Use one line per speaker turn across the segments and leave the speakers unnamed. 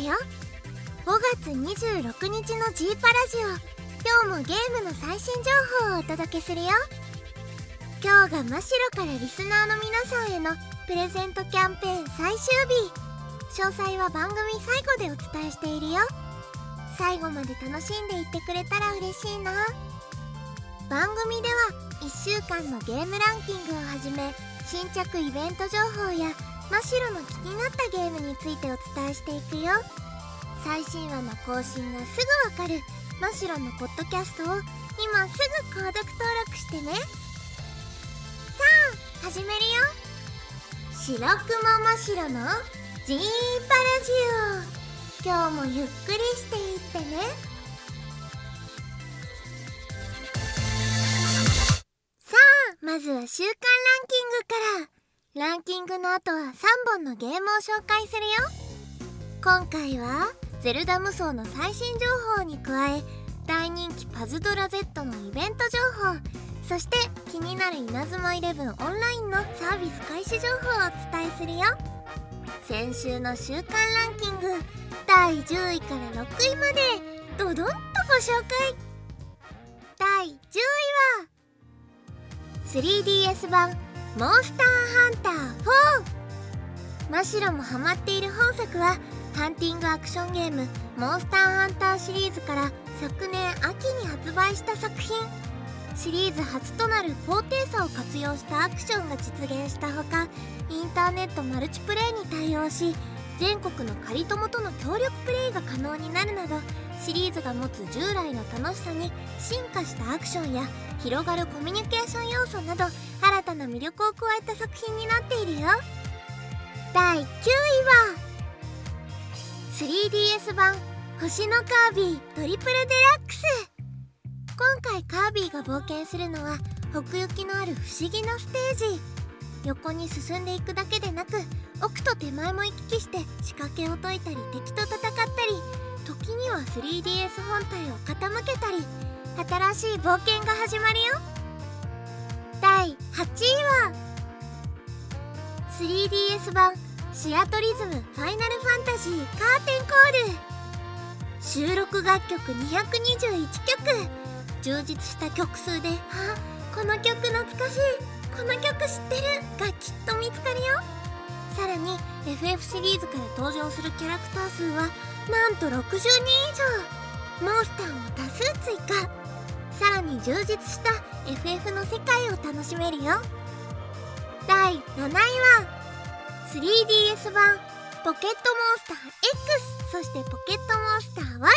よ。5月26日の G パラジオ。今日もゲームの最新情報をお届けするよ。今日が真白からリスナーの皆さんへのプレゼントキャンペーン最終日。詳細は番組最後でお伝えしているよ。最後まで楽しんでいってくれたら嬉しいな。番組では1週間のゲームランキングをはじめ新着イベント情報や真っ白の気になったゲームについてお伝えしていくよ。最新話の更新がすぐわかる真っ白のポッドキャストを今すぐ購読登録してね。さあ始めるよ。白くま真っ白のジーンパラジオ。今日もゆっくりしていってね。さあまずは週間ランキングから。ランキングの後は3本のゲームを紹介するよ。今回はゼルダ無双の最新情報に加え大人気パズドラ Z のイベント情報そして気になる稲妻イレブンオンラインのサービス開始情報をお伝えするよ。先週の週間ランキング第10位から6位までドドンとご紹介。第10位は 3DS 版モンスターハンター4真っ白もハマっている本作はハンティングアクションゲームモンスターハンターシリーズから昨年秋に発売した作品。シリーズ初となる高低差を活用したアクションが実現したほかインターネットマルチプレイに対応し全国の仮友との協力プレイが可能になるなどシリーズが持つ従来の楽しさに進化したアクションや広がるコミュニケーション要素など新たな魅力を加えた作品になっているよ。第9位は 3DS 版星のカービィトリプルデラックス。今回カービィが冒険するのは奥行きのある不思議なステージ。横に進んでいくだけでなく奥と手前も行き来して仕掛けを解いたり敵と戦ったり 3DS 本体を傾けたり新しい冒険が始まるよ。第8位は 3DS 版シアトリズムファイナルファンタジーカーテンコール収録楽曲221曲充実した曲数で「あこの曲懐かしい。この曲知ってる」がきっと見つかるよ。さらに FF シリーズから登場するキャラクター数はなんと60人以上。モンスターも多数追加。さらに充実した FF の世界を楽しめるよ。第7位は 3DS 版ポケットモンスター X そしてポケットモンスター Y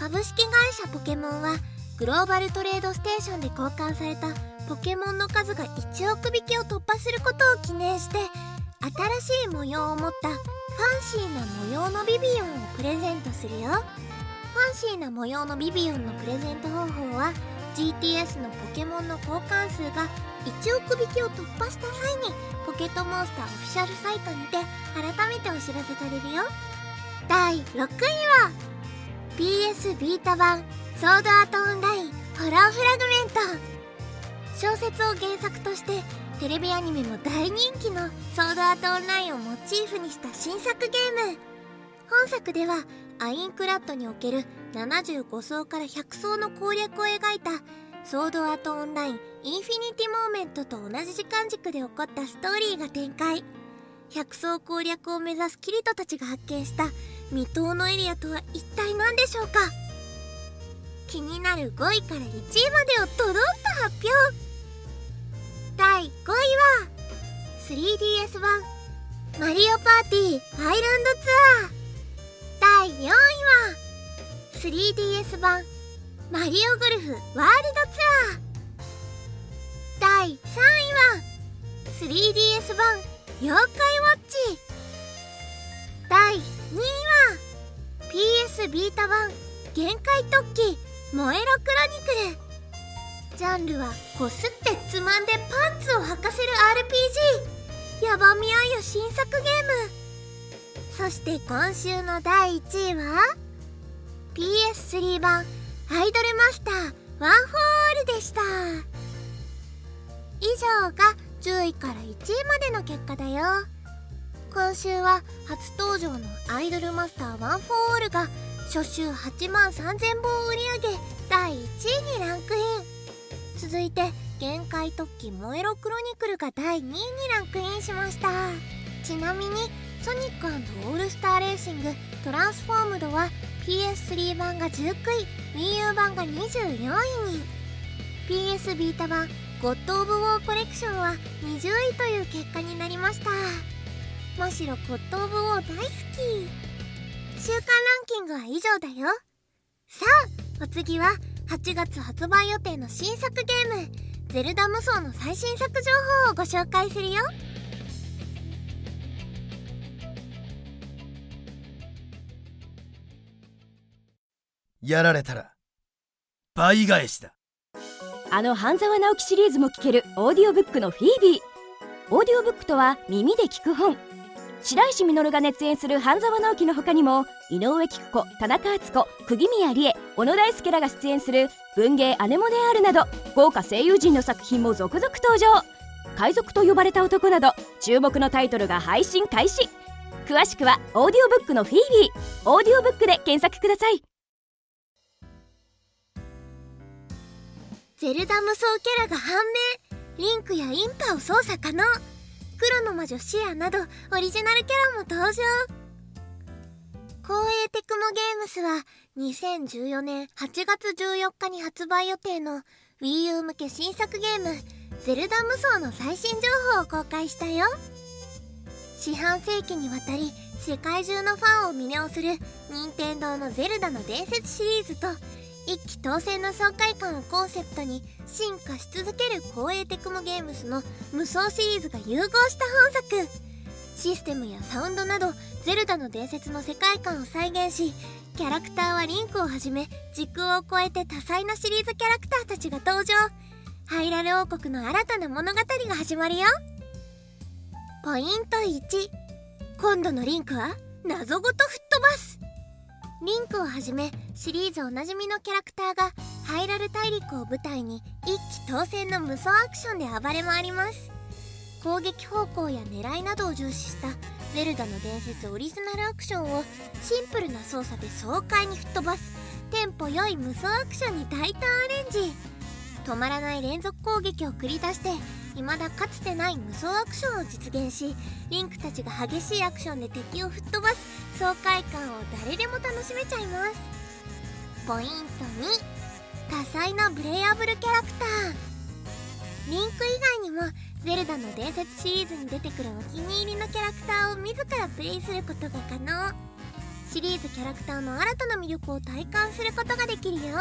株式会社ポケモンはグローバルトレードステーションで交換されたポケモンの数が1億匹を突破することを記念して新しい模様を持ったファンシーな模様のビビオンをプレゼントするよ。ファンシーな模様のビビオンのプレゼント方法は GTS のポケモンの交換数が1億匹を突破した際にポケットモンスターオフィシャルサイトにて改めてお知らせされるよ。第6位は PS Vita 版 Sword Art Online Hollow Fragment。小説を原作としてテレビアニメも大人気の Sword Art Online をモチーフにした新作ゲーム。本作ではアインクラッドにおける75層から100層の攻略を描いた Sword Art Online Infinity Moment と同じ時間軸で起こったストーリーが展開。100層攻略を目指すキリトたちが発見した未踏のエリアとは一体何でしょうか？気になる5位から1位までをドドンと発表。第5位は 3DS 版マリオパーティーアイランドツアー。第4位は 3DS 版マリオゴルフワールドツアー第3位は 3DS 版妖怪ウォッチ。第2位は PS ビータ版限界突起燃えろクロニクル。ジャンルはこすってつまんでパンツを履かせる RPG ヤバみあゆ新作ゲーム。そして今週の第1位は PS3 版アイドルマスターOne For All でした。以上が10位から1位までの結果だよ。今週は初登場のアイドルマスター One For All が初週8万3000本売り上げ第1位にランク続いて限界凸記モエロクロニクルが第2位にランクインしました。ちなみにソニックオールスターレーシングトランスフォームドは PS3 版が19位 WiiU 版が24位に。PS ビータ版ゴッド・オブ・ウォーコレクションは20位という結果になりました。むしろゴッド・オブ・ウォー大好き。週間ランキングは以上だよ。さあお次は8月発売予定の新作ゲーム「ゼルダ無双」の最新作情報をご紹介するよ。
やられたら倍返しだ。
あの半沢直樹シリーズも聞けるオーディオブックのフィービー。オーディオブックとは耳で聞く本白石稔が熱演する半沢直樹の他にも井上貴子田中敦子釘宮理恵小野大輔らが出演する文芸アネモネアールなど豪華声優陣の作品も続々登場海賊と呼ばれた男など注目のタイトルが配信開始詳しくはオーディオブックのフィービーオーディオブックで検索ください
ゼルダ無双キャラが判明リンクやインパを操作可能黒の魔女シアなどオリジナルキャラも登場。光栄テクモゲームスは2014年8月14日に発売予定の WiiU 向け新作ゲーム「ゼルダ無双」の最新情報を公開したよ。四半世紀にわたり世界中のファンを魅了する任天堂の「ゼルダの伝説」シリーズと一気当選の爽快感をコンセプトに進化し続ける光栄テクモゲームスの無双シリーズが融合した本作。システムやサウンドなどゼルダの伝説の世界観を再現しキャラクターはリンクをはじめ時空を超えて多彩なシリーズキャラクターたちが登場。ハイラル王国の新たな物語が始まるよ。ポイント1今度のリンクは謎ごと吹っ飛ばす。リンクをはじめシリーズおなじみのキャラクターがハイラル大陸を舞台に一気当選の無双アクションで暴れ回ります。攻撃方向や狙いなどを重視したゼルダの伝説オリジナルアクションをシンプルな操作で爽快に吹っ飛ばすテンポ良い無双アクションに大胆アレンジ。止まらない連続攻撃を繰り出して未だかつてない無双アクションを実現しリンクたちが激しいアクションで敵を吹っ飛ばす爽快感を誰でも楽しめちゃいます。ポイント2多彩なブレイアブルキャラクター。リンク以外にもゼルダの伝説シリーズに出てくるお気に入りのキャラクターを自らプレイすることが可能。シリーズキャラクターの新たな魅力を体感することができるよ。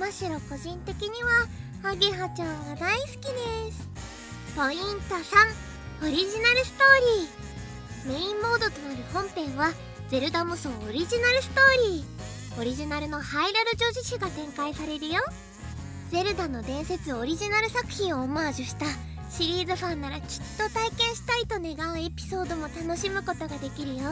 むしろ個人的にはアゲハちゃんが大好きです。ポイント3オリジナルストーリー。メインモードとなる本編はゼルダ無双オリジナルストーリー。オリジナルのハイラル女子誌が展開されるよ。ゼルダの伝説オリジナル作品をオマージュしたシリーズファンならきっと体験したいと願うエピソードも楽しむことができるよ。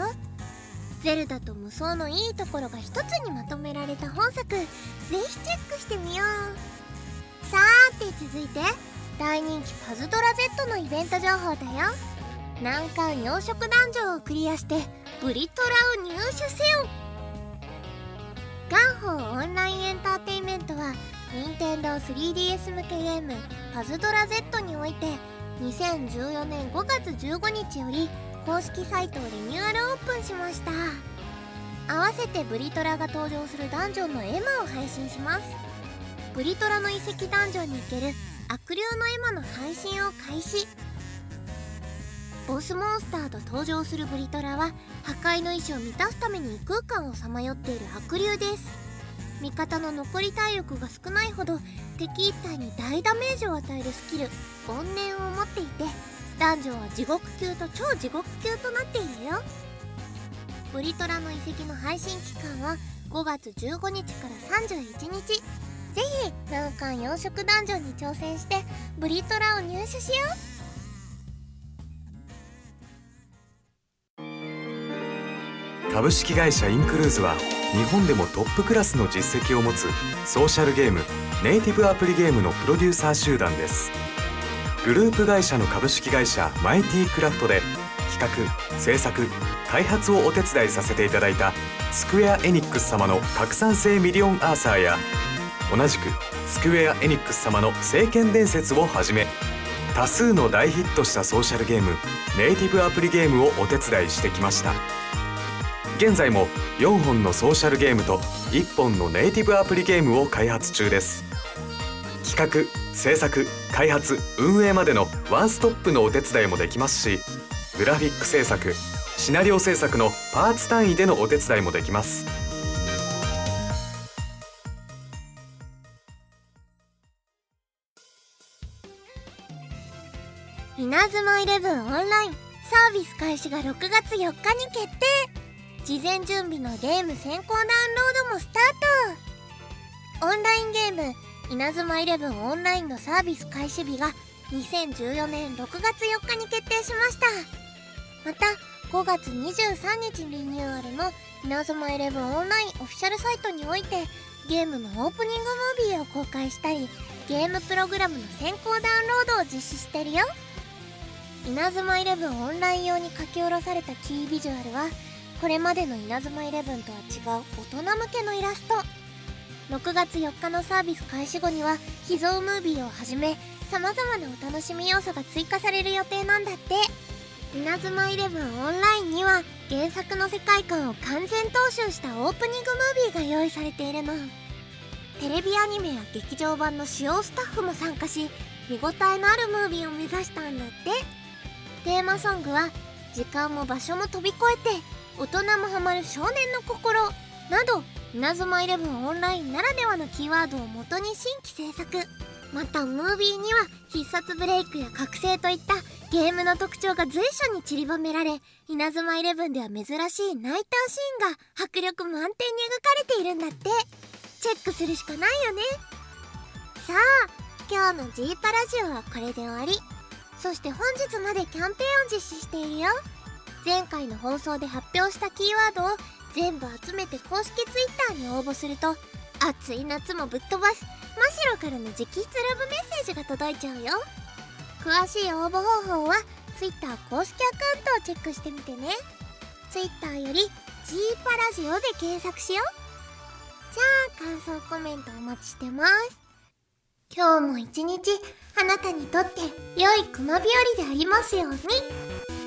ゼルダと無双のいいところが一つにまとめられた本作。ぜひチェックしてみよう。さーて続いて大人気パズドラ Z のイベント情報だよ。難関養殖ダンジョンをクリアしてブリトラを入手せよ。Nintendo3DS 向けゲーム「パズドラ Z」において2014年5月15日より公式サイトをリニューアルオープンしました。合わせてブリトラが登場するダンジョンのエマを配信します。ブリトラの遺跡ダンジョンに行ける悪霊のエマの配信を開始。ボスモンスターと登場するブリトラは破壊の意志を満たすために異空間をさまよっている悪霊です。味方の残り体力が少ないほど敵一体に大ダメージを与えるスキル怨念を持っていてダンジョンは地獄級と超地獄級となっているよ。ブリトラの遺跡の配信期間は5月15日から31日。ぜひ難関養殖ダンジョンに挑戦してブリトラを入手しよ
う。株式会社インクルーズは日本でもトップクラスの実績を持つソーシャルゲームネイティブアプリゲームのプロデューサー集団です。グループ会社の株式会社マイティクラフトで企画制作開発をお手伝いさせていただいたスクエア・エニックス様の拡散性ミリオンアーサーや同じくスクエア・エニックス様の聖剣伝説をはじめ多数の大ヒットしたソーシャルゲームネイティブアプリゲームをお手伝いしてきました。現在も4本のソーシャルゲームと1本のネイティブアプリゲームを開発中です。企画制作開発運営までのワンストップのお手伝いもできますしグラフィック制作シナリオ制作のパーツ単位でのお手伝いもできます。
稲妻イレブンオンライン。サービス開始が6月4日に決定。事前準備のゲーム先行ダウンロードもスタート。オンラインゲーム稲妻イレブンオンラインのサービス開始日が2014年6月4日に決定しました。また5月23日リニューアルの稲妻イレブンオンラインオフィシャルサイトにおいてゲームのオープニングムービーを公開したりゲームプログラムの先行ダウンロードを実施してるよ。稲妻イレブンオンライン用に書き下ろされたキービジュアルはこれまでの稲妻イレブンとは違う大人向けのイラスト。6月4日のサービス開始後には秘蔵ムービーをはじめさまざまなお楽しみ要素が追加される予定なんだって。稲妻イレブンオンラインには原作の世界観を完全踏襲したオープニングムービーが用意されているの。テレビアニメや劇場版の主要スタッフも参加し見応えのあるムービーを目指したんだって。テーマソングは時間も場所も飛び越えて大人もハマる少年の心。など稲妻イレブンオンラインならではのキーワードをもとに新規制作。またムービーには必殺ブレイクや覚醒といったゲームの特徴が随所に散りばめられ稲妻イレブンでは珍しいナイターシーンが迫力満点に描かれているんだって。チェックするしかないよね。さあ今日の G パラジオはこれで終わり。そして本日までキャンペーンを実施しているよ。前回の放送で発表したキーワードを全部集めて公式 Twitter に応募すると暑い夏もぶっ飛ばす真白からの直筆ラブメッセージが届いちゃうよ。詳しい応募方法は Twitter 公式アカウントをチェックしてみてね。Twitter より G パラジオで検索しよう。じゃあ感想コメントお待ちしてます。今日も一日あなたにとって良い熊日和でありますように。